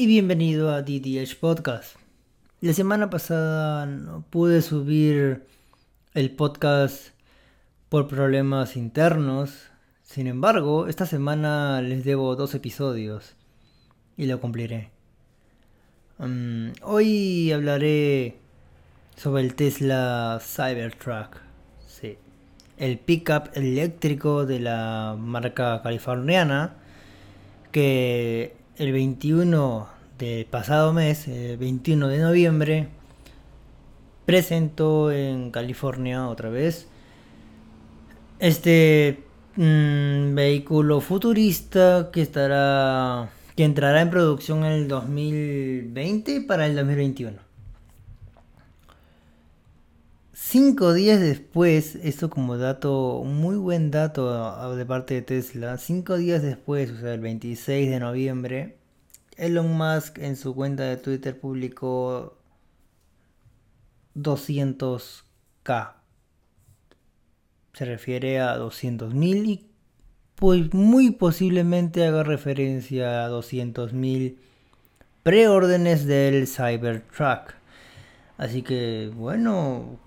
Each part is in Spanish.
y bienvenido a DDH Podcast. La semana pasada no pude subir el podcast por problemas internos. Sin embargo, esta semana les debo dos episodios y lo cumpliré. Mm, hoy hablaré sobre el Tesla Cybertruck. Sí. El pickup eléctrico de la marca californiana que el 21 del pasado mes, el 21 de noviembre, presentó en California otra vez este mm, vehículo futurista que estará que entrará en producción en el 2020 para el 2021. Cinco días después, esto como dato, muy buen dato de parte de Tesla, cinco días después, o sea, el 26 de noviembre, Elon Musk en su cuenta de Twitter publicó 200k. Se refiere a 200.000 y pues muy posiblemente haga referencia a 200.000 preórdenes del Cybertruck. Así que bueno,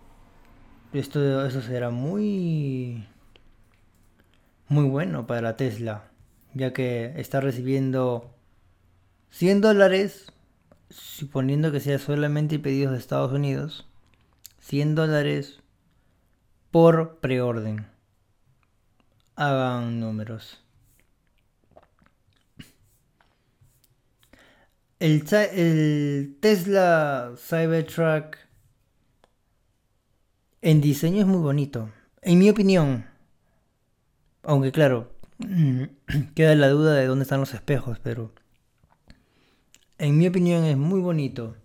esto eso será muy muy bueno para Tesla, ya que está recibiendo 100 dólares, suponiendo que sea solamente pedidos de Estados Unidos, 100 dólares por preorden. Hagan números. El, el, Tesla Cybertruck en diseño es muy bonito. En mi opinión. Aunque claro, queda la duda de dónde están los espejos, pero en mi opinión es muy bonito.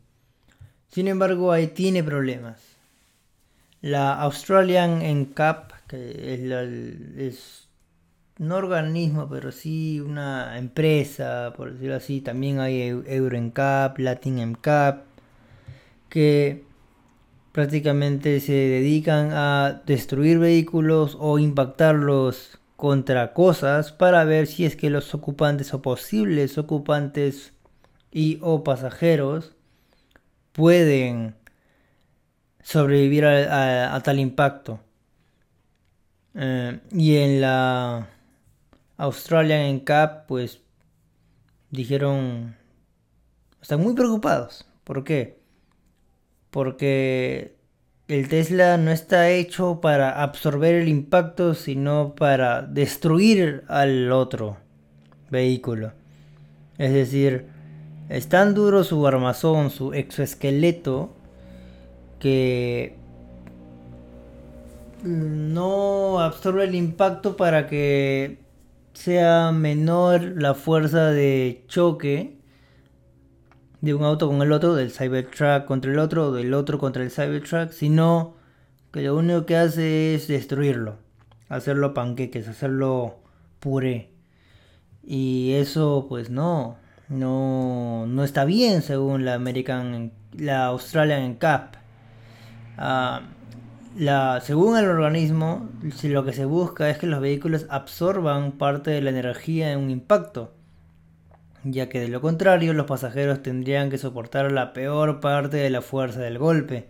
Sin embargo, ahí tiene problemas. La Australian NCAP, que es, es un organismo, pero sí una empresa, por decirlo así, también hay Euro NCAP, Latin NCAP, que prácticamente se dedican a destruir vehículos o impactarlos contra cosas para ver si es que los ocupantes o posibles ocupantes y o pasajeros pueden sobrevivir a, tal impacto. Eh, y en la Australian Cup, pues dijeron, están muy preocupados. ¿Por qué? Porque el Tesla no está hecho para absorber el impacto, sino para destruir al otro vehículo. Es decir, es tan duro su armazón, su exoesqueleto, que no absorbe el impacto para que sea menor la fuerza de choque de un auto con el otro, del Cybertruck contra el otro, del otro contra el Cybertruck, sino que lo único que hace es destruirlo, hacerlo panqueques, hacerlo puré. Y eso pues no, no, no está bien según la American, la Australian CAP. Ah, la, según el organismo, lo que se busca es que los vehículos absorban parte de la energía en un impacto, ya que de lo contrario los pasajeros tendrían que soportar la peor parte de la fuerza del golpe.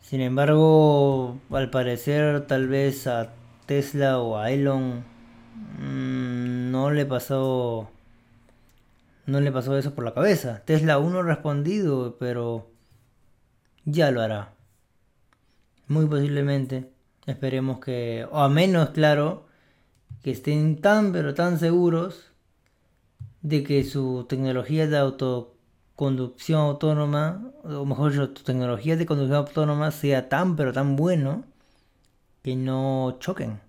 Sin embargo, al parecer tal vez a Tesla o a Elon mm, no le pasó no le pasó eso por la cabeza. Tesla aún no ha respondido, pero ya lo hará. Muy posiblemente. Esperemos que, o a menos, claro, que estén tan pero tan seguros de que su tecnología de autoconducción autónoma, o mejor dicho, tecnología de conducción autónoma sea tan pero tan bueno que no choquen.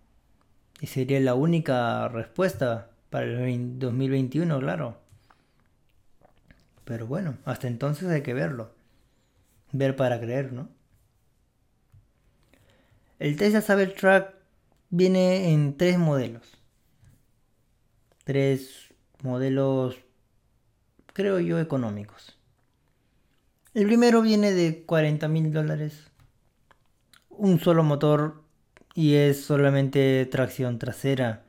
Y sería la única respuesta para el 2021, claro. Pero bueno, hasta entonces hay que verlo. Ver para creer, ¿no? El Tesla Cybertruck viene en tres modelos. Tres modelos, creo yo, económicos. El primero viene de 40 mil dólares. Un solo motor y es solamente tracción trasera.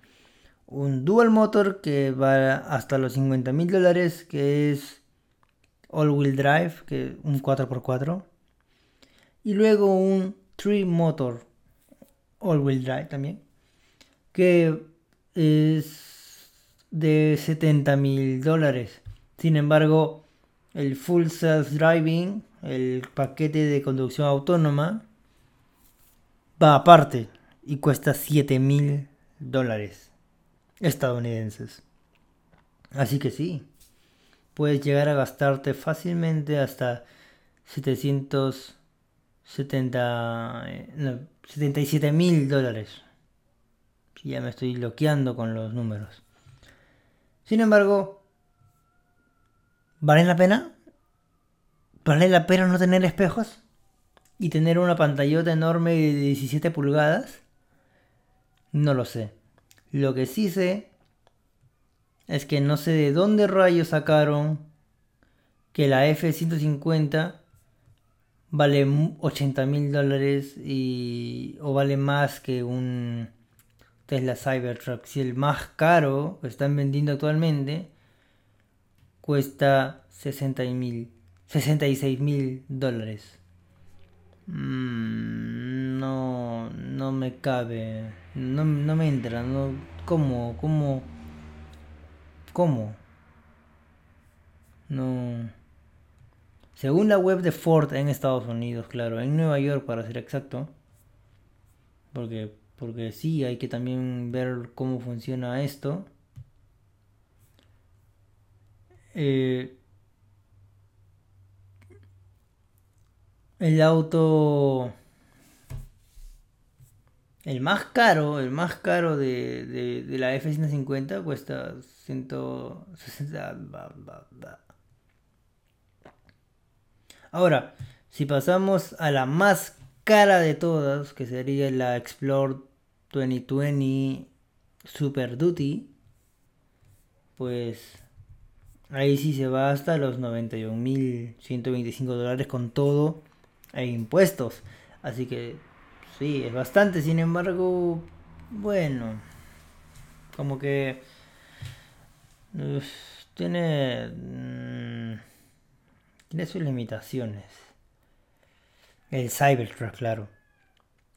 un dual motor que va hasta los 50 mil dólares, que es all wheel drive, que un 4x4. Y luego un tree motor all wheel drive también, que es de 70 mil dólares. Sin embargo, el full self driving, el paquete de conducción autónoma, va aparte y cuesta 7 mil dólares estadounidenses. Así que sí, puedes llegar a gastarte fácilmente hasta 770, 77 mil dólares. Ya me estoy bloqueando con los números. Sin embargo, ¿vale la pena? ¿Vale la pena no tener espejos? ¿Y tener una pantallota enorme de 17 pulgadas? No lo sé. Lo que sí sé es que no sé de dónde rayos sacaron que la F-150 vale 80 mil dólares y o vale más que un Tesla Cybertruck. Si el más caro que están vendiendo actualmente cuesta 60 mil, 66 mil dólares. Mm, no, no me cabe. No, no me entra. No, ¿Cómo? ¿Cómo? ¿Cómo? No. Según la web de Ford en Estados Unidos, claro, en Nueva York para ser exacto. Porque, porque sí, hay que también ver cómo funciona esto. Eh, El auto. El más caro, el más caro de, la F-150 cuesta 160. Ahora, si pasamos a la más cara de todas, que sería la Explore 2020 Super Duty, pues ahí sí se va hasta los 91.125 dólares con todo hay impuestos. Así que sí, es bastante. Sin embargo, bueno, como que tiene mm, tiene sus limitaciones. El Cybertruck, claro.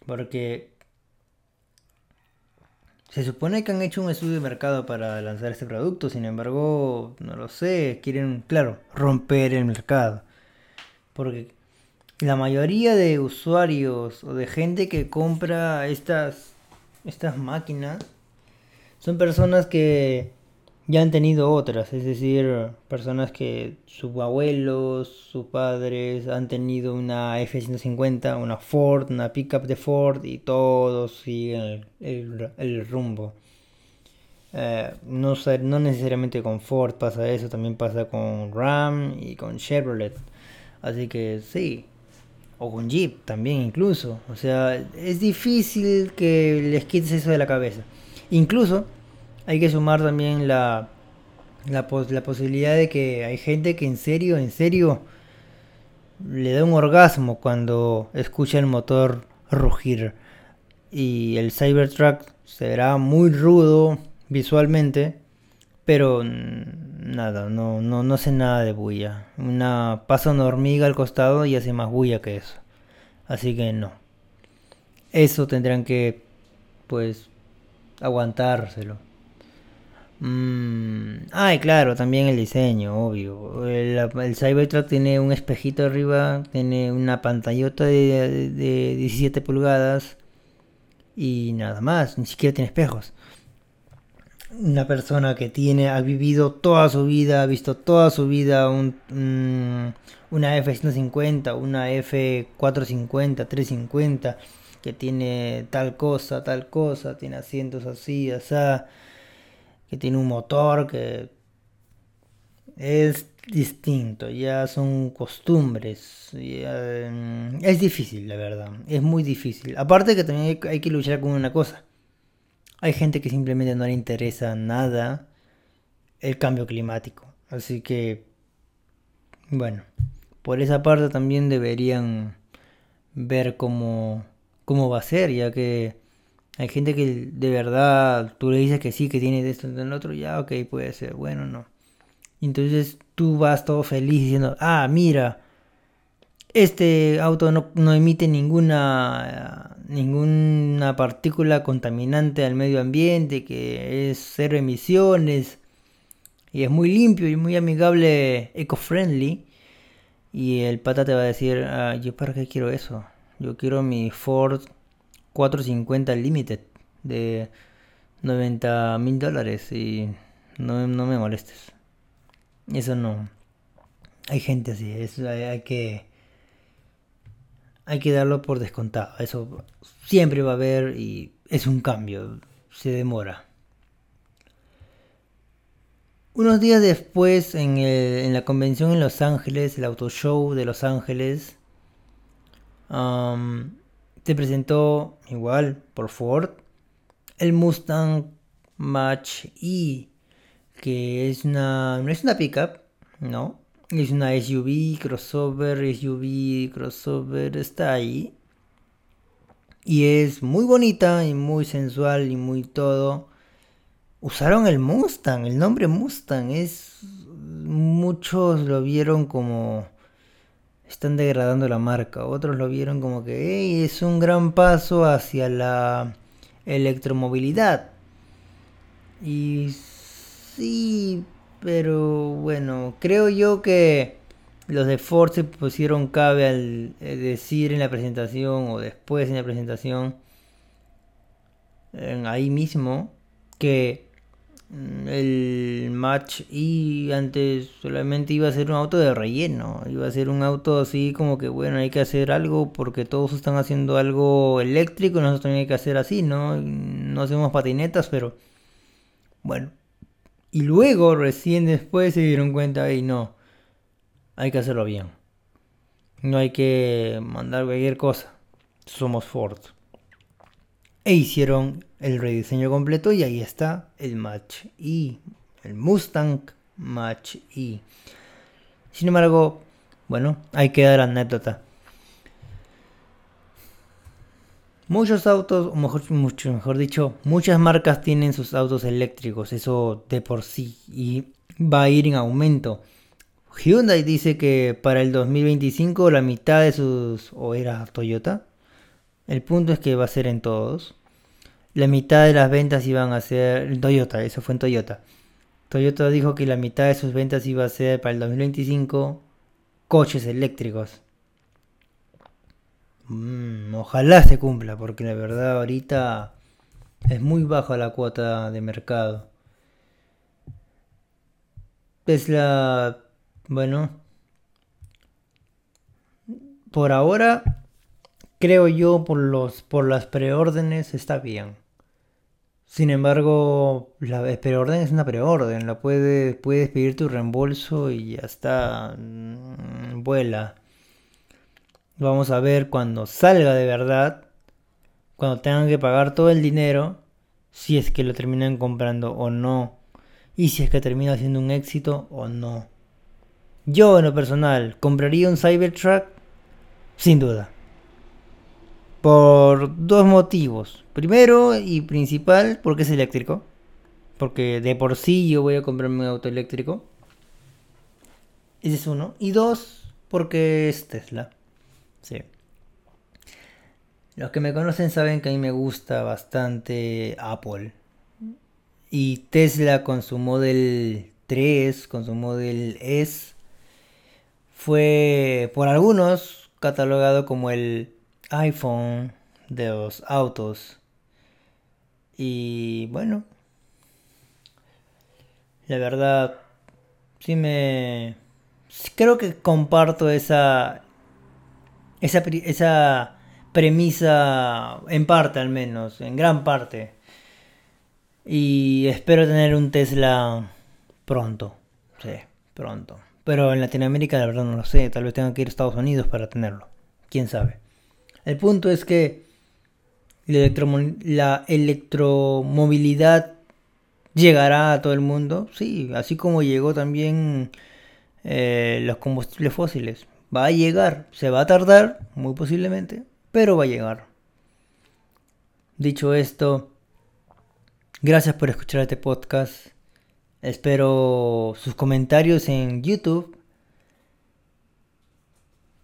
Porque se supone que han hecho un estudio de mercado para lanzar este producto, sin embargo, no lo sé, quieren, claro, romper el mercado. Porque la mayoría de usuarios o de gente que compra estas, estas máquinas son personas que ya han tenido otras, es decir, personas que sus abuelos, sus padres han tenido una F-150, una Ford, una pickup de Ford y todos siguen el, rumbo. Eh, no, no necesariamente con Ford pasa eso, también pasa con Ram y con Chevrolet. Así que sí, o con Jeep también incluso. O sea, es difícil que les quites eso de la cabeza. Incluso hay que sumar también la, la, la posibilidad de que hay gente que en serio, en serio, le da un orgasmo cuando escucha el motor rugir. Y el Cybertruck será muy rudo visualmente, pero nada, no, no, no hace nada de bulla. Una pasa una hormiga al costado y hace más bulla que eso. Así que no. Eso tendrán que, pues, aguantárselo. Mm, ah, y claro, también el diseño, obvio. El, Cybertruck tiene un espejito arriba, tiene una pantallota de, de 17 pulgadas y nada más, ni siquiera tiene espejos una persona que tiene, ha vivido toda su vida, ha visto toda su vida un, una F-150, una F-450, 350, que tiene tal cosa, tal cosa, tiene asientos así, así, que tiene un motor que es distinto, ya son costumbres, mm, es difícil, la verdad, es muy difícil. Aparte que también hay que luchar con una cosa hay gente que simplemente no le interesa nada el cambio climático. Así que, bueno, por esa parte también deberían ver cómo, cómo va a ser, ya que Hay gente que de verdad tú le dices que sí, que tiene esto en el otro, ya, ok, puede ser, bueno, no. Entonces tú vas todo feliz diciendo, ah, mira, este auto no, no emite ninguna, ninguna partícula contaminante al medio ambiente, que es cero emisiones y es muy limpio y muy amigable, eco-friendly. Y el pata te va a decir, ah, yo para qué quiero eso. Yo quiero mi Ford 450 Limited de 90 mil dólares y no, no, me molestes. Eso no. Hay gente así, eso hay, que hay que darlo por descontado. Eso siempre va a haber y es un cambio, se demora. Unos días después, en, en la convención en Los Ángeles, el Auto Show de Los Ángeles, se presentó igual por Ford el Mustang Match E, que es una, no es una pickup, no, es una SUV, crossover, SUV, crossover, está ahí. Y es muy bonita y muy sensual y muy todo. Usaron el Mustang, el nombre Mustang es... Muchos lo vieron como están degradando la marca. Otros lo vieron como que es un gran paso hacia la electromovilidad. Y sí, pero bueno, creo yo que los de Ford se pusieron cabe al eh, decir en la presentación o después en la presentación, ahí mismo, que el match y antes solamente iba a ser un auto de relleno, iba a ser un auto así como que bueno, hay que hacer algo porque todos están haciendo algo eléctrico, nosotros también hay que hacer así, ¿no? No hacemos patinetas, pero bueno. Y luego recién después se dieron cuenta y no, hay que hacerlo bien. No hay que mandar cualquier cosa. Somos Ford. E hicieron el rediseño completo y ahí está el Match E, el Mustang Match E. Sin embargo, bueno, hay que dar anécdota. Muchos autos, o mejor, mucho mejor dicho, muchas marcas tienen sus autos eléctricos, eso de por sí, y va a ir en aumento. Hyundai dice que para el 2025 la mitad de sus, o era Toyota, el punto es que va a ser en todos. La mitad de las ventas iban a ser Toyota, eso fue en Toyota. Toyota dijo que la mitad de sus ventas iba a ser para el 2025 coches eléctricos. Mm, ojalá se cumpla, porque la verdad ahorita es muy baja la cuota de mercado. Tesla, bueno, por ahora creo yo por los por las preórdenes está bien. Sin embargo, la preorden es una preorden, la puedes puedes pedir tu reembolso y ya está mm, vuela. Vamos a ver cuando salga de verdad, cuando tengan que pagar todo el dinero, si es que lo terminan comprando o no, y si es que termina siendo un éxito o no. Yo en lo personal, ¿compraría un Cybertruck? Sin duda. Por dos motivos. Primero y principal, porque es eléctrico. Porque de por sí yo voy a comprarme un auto eléctrico. Ese es uno. Y dos, porque es Tesla. Sí. Los que me conocen saben que a mí me gusta bastante Apple. Y Tesla con su Model 3, con su Model S, fue por algunos catalogado como el iPhone de los autos. Y bueno, la verdad, sí me... Creo que comparto esa, esa, esa premisa en parte al menos, en gran parte. Y espero tener un Tesla pronto. Sí, pronto. Pero en Latinoamérica la verdad no lo sé. Tal vez tenga que ir a Estados Unidos para tenerlo. ¿Quién sabe? El punto es que la, electromovilidad llegará a todo el mundo, sí, así como llegó también eh, los combustibles fósiles. Va a llegar, se va a tardar, muy posiblemente, pero va a llegar. Dicho esto, gracias por escuchar este podcast. Espero sus comentarios en YouTube.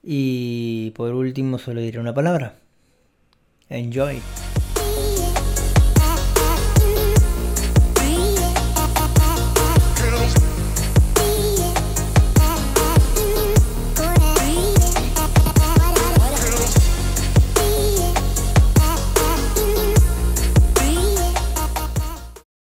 Y por último solo diré una palabra. Enjoy.